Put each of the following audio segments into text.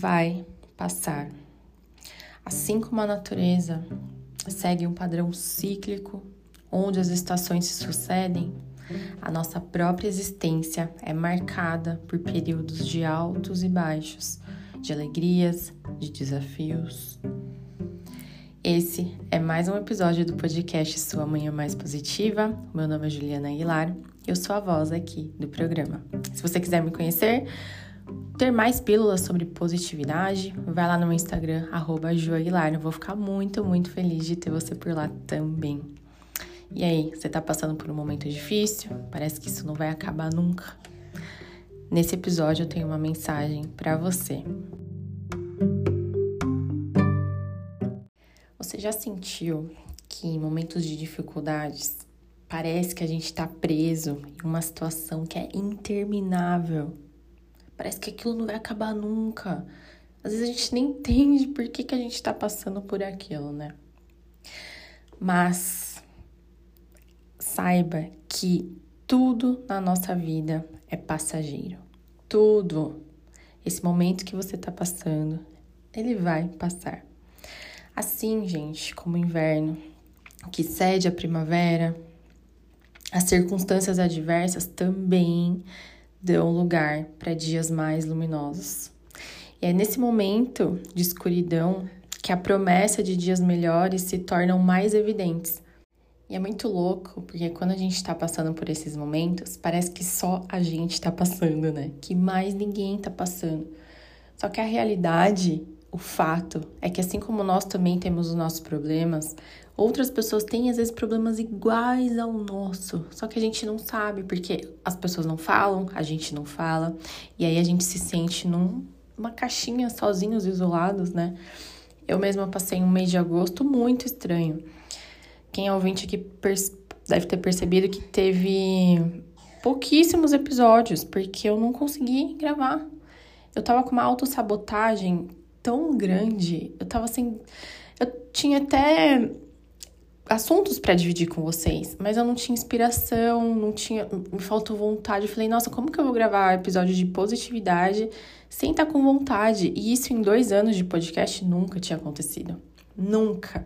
vai passar. Assim como a natureza segue um padrão cíclico, onde as estações se sucedem, a nossa própria existência é marcada por períodos de altos e baixos, de alegrias, de desafios. Esse é mais um episódio do podcast Sua Manhã Mais Positiva. Meu nome é Juliana Aguilar, eu sou a voz aqui do programa. Se você quiser me conhecer, ter mais pílulas sobre positividade, vai lá no meu Instagram, arroba Aguilar. Eu vou ficar muito, muito feliz de ter você por lá também. E aí, você tá passando por um momento difícil? Parece que isso não vai acabar nunca. Nesse episódio eu tenho uma mensagem para você. Você já sentiu que em momentos de dificuldades parece que a gente está preso em uma situação que é interminável? Parece que aquilo não vai acabar nunca. Às vezes a gente nem entende por que, que a gente está passando por aquilo, né? Mas saiba que tudo na nossa vida é passageiro. Tudo. Esse momento que você está passando, ele vai passar. Assim, gente, como o inverno, que cede a primavera, as circunstâncias adversas também dão lugar para dias mais luminosos. E é nesse momento de escuridão que a promessa de dias melhores se tornam mais evidentes. E é muito louco, porque quando a gente está passando por esses momentos, parece que só a gente está passando, né? Que mais ninguém está passando. Só que a realidade, o fato, é que assim como nós também temos os nossos problemas, Outras pessoas têm às vezes problemas iguais ao nosso, só que a gente não sabe porque as pessoas não falam, a gente não fala, e aí a gente se sente numa caixinha sozinhos, isolados, né? Eu mesma passei um mês de agosto muito estranho. Quem é ouvinte aqui deve ter percebido que teve pouquíssimos episódios, porque eu não consegui gravar. Eu tava com uma autossabotagem tão grande, eu tava assim. Eu tinha até assuntos para dividir com vocês, mas eu não tinha inspiração, não tinha, me faltou vontade. Eu falei, nossa, como que eu vou gravar episódio de positividade sem estar tá com vontade? E isso em dois anos de podcast nunca tinha acontecido. Nunca.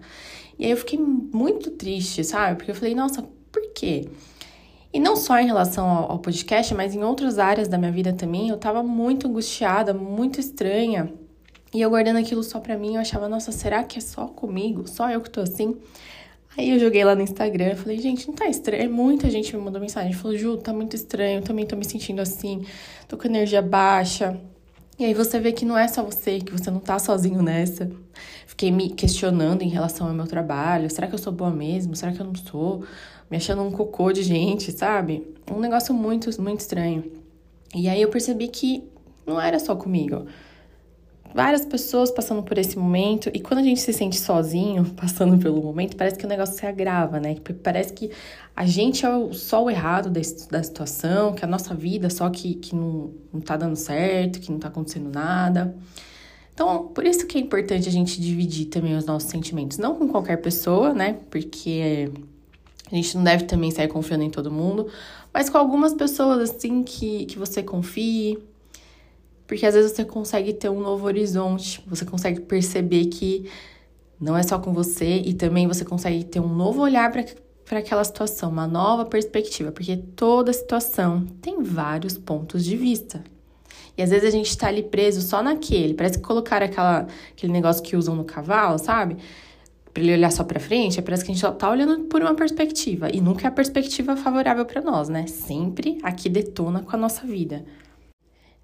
E aí eu fiquei muito triste, sabe? Porque eu falei, nossa, por quê? E não só em relação ao, ao podcast, mas em outras áreas da minha vida também, eu tava muito angustiada, muito estranha. E eu guardando aquilo só pra mim, eu achava, nossa, será que é só comigo? Só eu que tô assim? Aí eu joguei lá no Instagram, falei, gente, não tá estranho? Muita gente me mandou mensagem, falou, Ju, tá muito estranho, também tô me sentindo assim, tô com energia baixa. E aí você vê que não é só você, que você não tá sozinho nessa. Fiquei me questionando em relação ao meu trabalho, será que eu sou boa mesmo? Será que eu não sou? Me achando um cocô de gente, sabe? Um negócio muito, muito estranho. E aí eu percebi que não era só comigo várias pessoas passando por esse momento e quando a gente se sente sozinho passando pelo momento, parece que o negócio se agrava, né? Parece que a gente é só o errado da, da situação, que a nossa vida só que, que não, não tá dando certo, que não tá acontecendo nada. Então, por isso que é importante a gente dividir também os nossos sentimentos. Não com qualquer pessoa, né? Porque a gente não deve também sair confiando em todo mundo, mas com algumas pessoas, assim, que, que você confie, porque às vezes você consegue ter um novo horizonte, você consegue perceber que não é só com você e também você consegue ter um novo olhar para aquela situação, uma nova perspectiva, porque toda situação tem vários pontos de vista. E às vezes a gente está ali preso só naquele, parece que colocaram aquela, aquele negócio que usam no cavalo, sabe? Para ele olhar só para frente, parece que a gente só tá olhando por uma perspectiva e nunca é a perspectiva favorável para nós, né? Sempre aqui detona com a nossa vida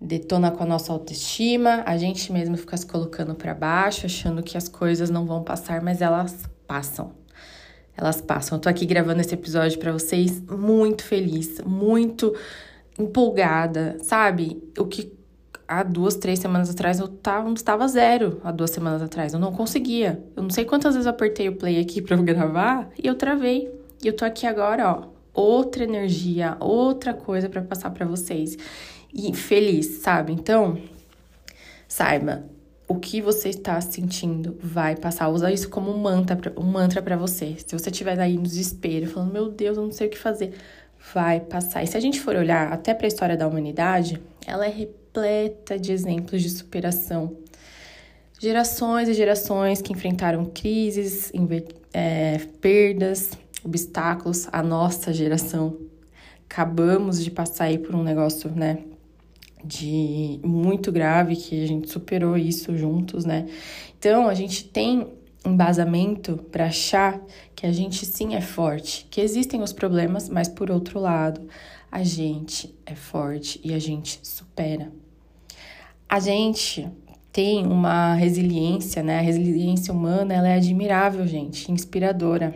detona com a nossa autoestima, a gente mesmo fica se colocando para baixo, achando que as coisas não vão passar, mas elas passam. Elas passam. Eu tô aqui gravando esse episódio para vocês muito feliz, muito empolgada, sabe? O que há duas, três semanas atrás eu tava, estava zero há duas semanas atrás. Eu não conseguia. Eu não sei quantas vezes eu apertei o play aqui para gravar e eu travei. E eu tô aqui agora, ó, outra energia, outra coisa para passar para vocês e feliz, sabe? Então, saiba, o que você está sentindo vai passar. Usa isso como um mantra, um mantra para você. Se você estiver aí no desespero, falando, meu Deus, eu não sei o que fazer, vai passar. E se a gente for olhar até para a história da humanidade, ela é repleta de exemplos de superação. Gerações e gerações que enfrentaram crises, é, perdas, obstáculos, a nossa geração. Acabamos de passar aí por um negócio, né, de muito grave que a gente superou isso juntos, né? Então, a gente tem embasamento para achar que a gente sim é forte, que existem os problemas, mas por outro lado, a gente é forte e a gente supera. A gente tem uma resiliência, né? A resiliência humana, ela é admirável, gente, inspiradora.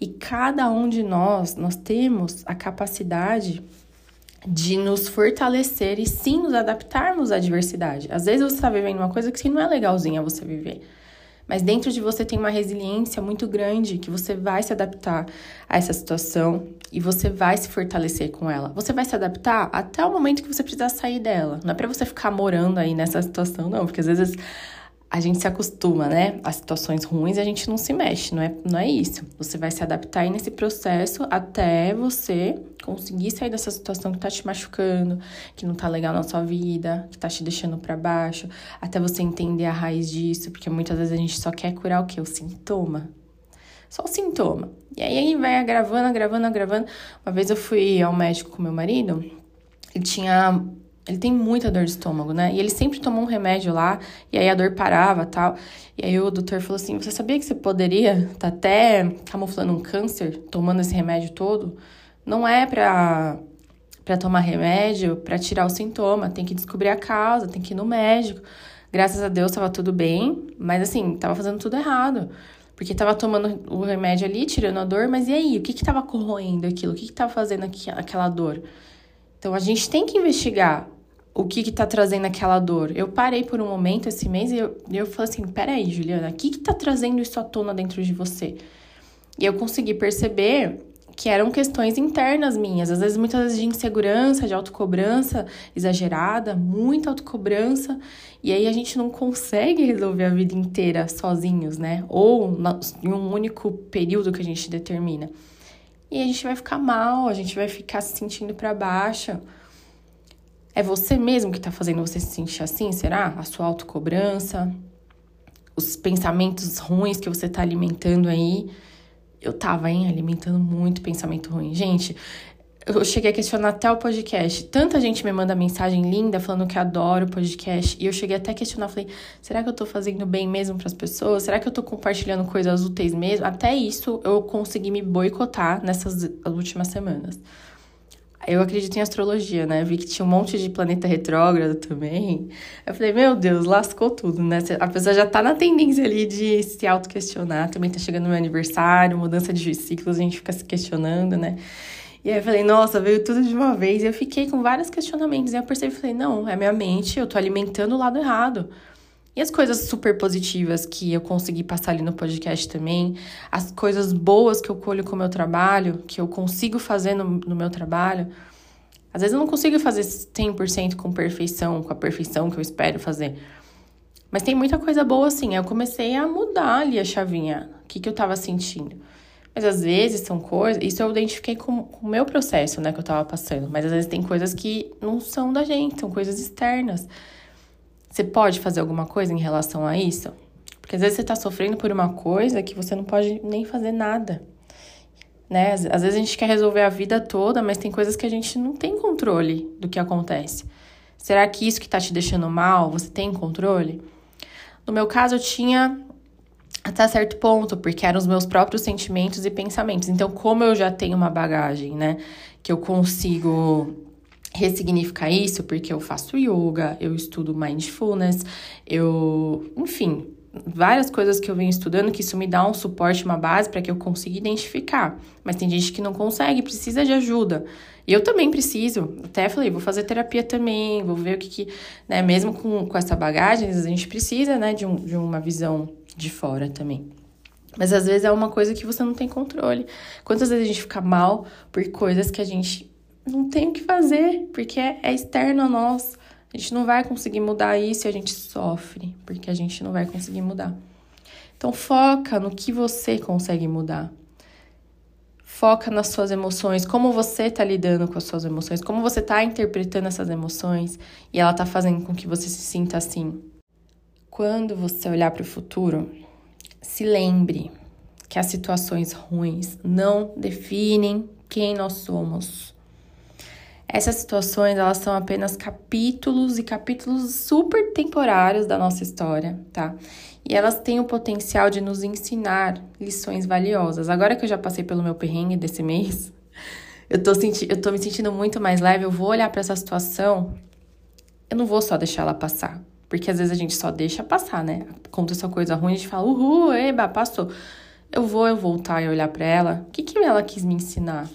E cada um de nós, nós temos a capacidade de nos fortalecer e sim nos adaptarmos à diversidade. Às vezes você está vivendo uma coisa que não é legalzinha você viver. Mas dentro de você tem uma resiliência muito grande que você vai se adaptar a essa situação e você vai se fortalecer com ela. Você vai se adaptar até o momento que você precisar sair dela. Não é para você ficar morando aí nessa situação, não, porque às vezes a gente se acostuma, né, a situações ruins e a gente não se mexe, não é, não é isso. Você vai se adaptar aí nesse processo até você conseguir sair dessa situação que tá te machucando, que não tá legal na sua vida, que tá te deixando para baixo, até você entender a raiz disso, porque muitas vezes a gente só quer curar o quê? O sintoma. Só o sintoma. E aí vai agravando, agravando, agravando. Uma vez eu fui ao médico com meu marido, ele tinha ele tem muita dor de estômago, né? E ele sempre tomou um remédio lá, e aí a dor parava tal. E aí o doutor falou assim: Você sabia que você poderia tá até camuflando um câncer tomando esse remédio todo? Não é pra, pra tomar remédio pra tirar o sintoma, tem que descobrir a causa, tem que ir no médico. Graças a Deus tava tudo bem, mas assim, tava fazendo tudo errado. Porque tava tomando o remédio ali, tirando a dor, mas e aí? O que que tava corroendo aquilo? O que que tava fazendo aqui, aquela dor? Então a gente tem que investigar o que que tá trazendo aquela dor. Eu parei por um momento esse mês e eu, eu falei assim, peraí, Juliana, o que que tá trazendo isso à tona dentro de você? E eu consegui perceber que eram questões internas minhas, às vezes muitas vezes de insegurança, de autocobrança exagerada, muita autocobrança, e aí a gente não consegue resolver a vida inteira sozinhos, né? Ou em um único período que a gente determina. E a gente vai ficar mal, a gente vai ficar se sentindo para baixo. É você mesmo que está fazendo você se sentir assim, será? A sua autocobrança, os pensamentos ruins que você está alimentando aí. Eu tava, hein, alimentando muito pensamento ruim. Gente, eu cheguei a questionar até o podcast. Tanta gente me manda mensagem linda falando que adora o podcast. E eu cheguei até a questionar, falei, será que eu tô fazendo bem mesmo para as pessoas? Será que eu tô compartilhando coisas úteis mesmo? Até isso eu consegui me boicotar nessas últimas semanas. Eu acredito em astrologia, né? Vi que tinha um monte de planeta retrógrado também. Eu falei, meu Deus, lascou tudo, né? A pessoa já tá na tendência ali de se auto-questionar. Também tá chegando meu aniversário, mudança de ciclos, a gente fica se questionando, né? E aí eu falei, nossa, veio tudo de uma vez. E eu fiquei com vários questionamentos. E eu percebi, falei, não, é minha mente, eu tô alimentando o lado errado. E as coisas super positivas que eu consegui passar ali no podcast também, as coisas boas que eu colho com o meu trabalho, que eu consigo fazer no, no meu trabalho. Às vezes eu não consigo fazer 100% com perfeição, com a perfeição que eu espero fazer. Mas tem muita coisa boa assim. Eu comecei a mudar ali a chavinha, o que, que eu tava sentindo. Mas às vezes são coisas. Isso eu identifiquei com, com o meu processo, né, que eu tava passando. Mas às vezes tem coisas que não são da gente, são coisas externas. Você pode fazer alguma coisa em relação a isso? Porque às vezes você está sofrendo por uma coisa que você não pode nem fazer nada. Né? Às vezes a gente quer resolver a vida toda, mas tem coisas que a gente não tem controle do que acontece. Será que isso que está te deixando mal, você tem controle? No meu caso, eu tinha até certo ponto, porque eram os meus próprios sentimentos e pensamentos. Então, como eu já tenho uma bagagem, né, que eu consigo ressignificar isso porque eu faço yoga, eu estudo mindfulness, eu, enfim, várias coisas que eu venho estudando que isso me dá um suporte, uma base para que eu consiga identificar. Mas tem gente que não consegue, precisa de ajuda. E eu também preciso. Até falei, vou fazer terapia também, vou ver o que que, né, mesmo com, com essa bagagem, a gente precisa, né, de, um, de uma visão de fora também. Mas às vezes é uma coisa que você não tem controle. Quantas vezes a gente fica mal por coisas que a gente não tem o que fazer, porque é, é externo a nós. A gente não vai conseguir mudar isso e a gente sofre, porque a gente não vai conseguir mudar. Então foca no que você consegue mudar. Foca nas suas emoções, como você está lidando com as suas emoções, como você está interpretando essas emoções e ela está fazendo com que você se sinta assim. quando você olhar para o futuro, se lembre que as situações ruins não definem quem nós somos. Essas situações, elas são apenas capítulos e capítulos super temporários da nossa história, tá? E elas têm o potencial de nos ensinar lições valiosas. Agora que eu já passei pelo meu perrengue desse mês, eu tô, senti eu tô me sentindo muito mais leve, eu vou olhar para essa situação, eu não vou só deixar ela passar. Porque às vezes a gente só deixa passar, né? Acontece uma coisa ruim, a gente fala, uhul, eba, passou. Eu vou eu voltar e olhar para ela, o que, que ela quis me ensinar?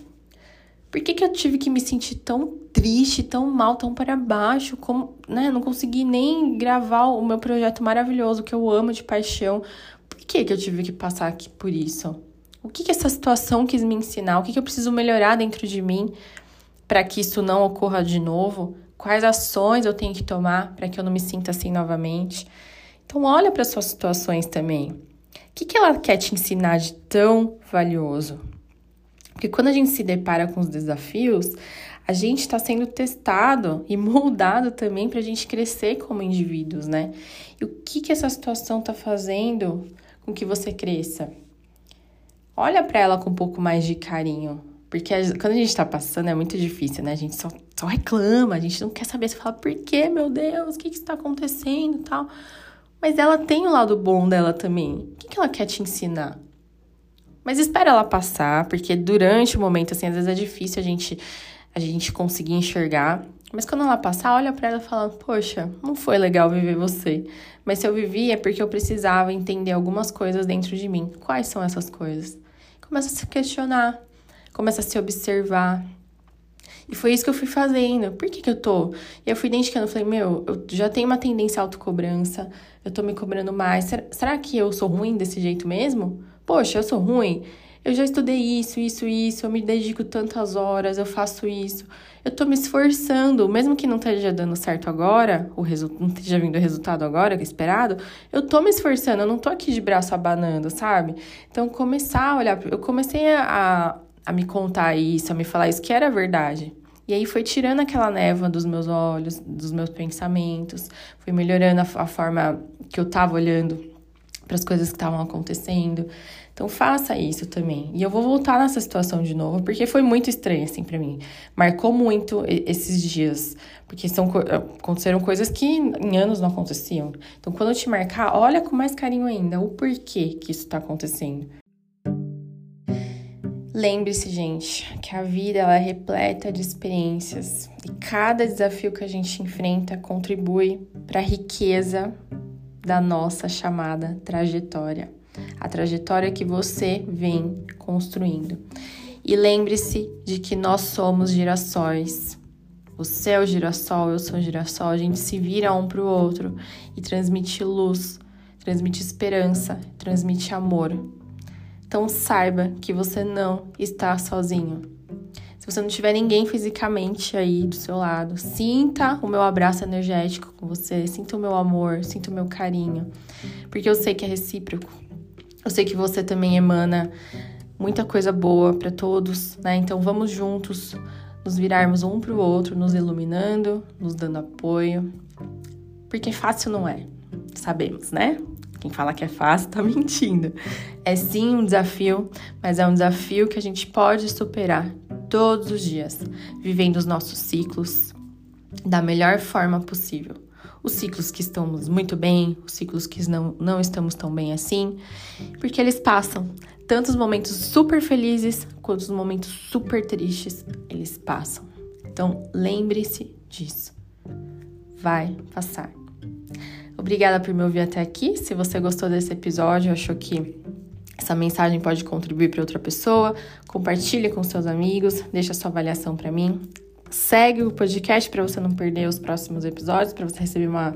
Por que, que eu tive que me sentir tão triste, tão mal, tão para baixo? Como, né? Não consegui nem gravar o meu projeto maravilhoso que eu amo de paixão. Por que, que eu tive que passar aqui por isso? O que, que essa situação quis me ensinar? O que, que eu preciso melhorar dentro de mim para que isso não ocorra de novo? Quais ações eu tenho que tomar para que eu não me sinta assim novamente? Então, olha para suas situações também. O que, que ela quer te ensinar de tão valioso? Porque quando a gente se depara com os desafios, a gente está sendo testado e moldado também para a gente crescer como indivíduos, né? E o que, que essa situação está fazendo com que você cresça? Olha para ela com um pouco mais de carinho. Porque quando a gente está passando é muito difícil, né? A gente só, só reclama, a gente não quer saber. Você fala, por quê, meu Deus? O que está acontecendo tal? Mas ela tem o lado bom dela também. O que, que ela quer te ensinar? Mas espera ela passar, porque durante o momento, assim, às vezes é difícil a gente, a gente conseguir enxergar. Mas quando ela passar, olha para ela e fala: Poxa, não foi legal viver você. Mas se eu vivi é porque eu precisava entender algumas coisas dentro de mim. Quais são essas coisas? Começa a se questionar, começa a se observar. E foi isso que eu fui fazendo. Por que, que eu tô? E eu fui identificando, falei, meu, eu já tenho uma tendência à autocobrança, eu tô me cobrando mais. Será, será que eu sou ruim desse jeito mesmo? Poxa, eu sou ruim. Eu já estudei isso, isso, isso, eu me dedico tantas horas, eu faço isso. Eu tô me esforçando, mesmo que não esteja dando certo agora, o resultado não esteja vindo o resultado agora, que é esperado, eu tô me esforçando, eu não tô aqui de braço abanando, sabe? Então, começar a olhar, eu comecei a, a me contar isso, a me falar isso, que era verdade. E aí foi tirando aquela névoa dos meus olhos, dos meus pensamentos, foi melhorando a, a forma que eu tava olhando para as coisas que estavam acontecendo. Então faça isso também. E eu vou voltar nessa situação de novo, porque foi muito estranho assim para mim. Marcou muito esses dias, porque são aconteceram coisas que em anos não aconteciam. Então quando eu te marcar, olha com mais carinho ainda o porquê que isso está acontecendo. Lembre-se, gente, que a vida ela é repleta de experiências e cada desafio que a gente enfrenta contribui para a riqueza da nossa chamada trajetória, a trajetória que você vem construindo. E lembre-se de que nós somos girassóis. Você é o girassol, eu sou o girassol, a gente se vira um para o outro e transmite luz, transmite esperança, transmite amor. Então saiba que você não está sozinho. Se você não tiver ninguém fisicamente aí do seu lado, sinta o meu abraço energético com você, sinta o meu amor, sinta o meu carinho, porque eu sei que é recíproco. Eu sei que você também emana muita coisa boa para todos, né? Então vamos juntos nos virarmos um para o outro, nos iluminando, nos dando apoio, porque fácil não é, sabemos, né? Quem fala que é fácil tá mentindo. É sim um desafio, mas é um desafio que a gente pode superar todos os dias, vivendo os nossos ciclos da melhor forma possível. Os ciclos que estamos muito bem, os ciclos que não, não estamos tão bem assim, porque eles passam. Tanto os momentos super felizes quanto os momentos super tristes, eles passam. Então, lembre-se disso. Vai passar. Obrigada por me ouvir até aqui. Se você gostou desse episódio, achou que essa mensagem pode contribuir para outra pessoa, compartilhe com seus amigos, deixa sua avaliação para mim. Segue o podcast para você não perder os próximos episódios, para você receber uma,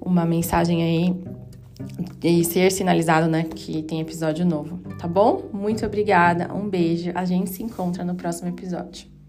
uma mensagem aí e ser sinalizado, né, que tem episódio novo, tá bom? Muito obrigada, um beijo, a gente se encontra no próximo episódio.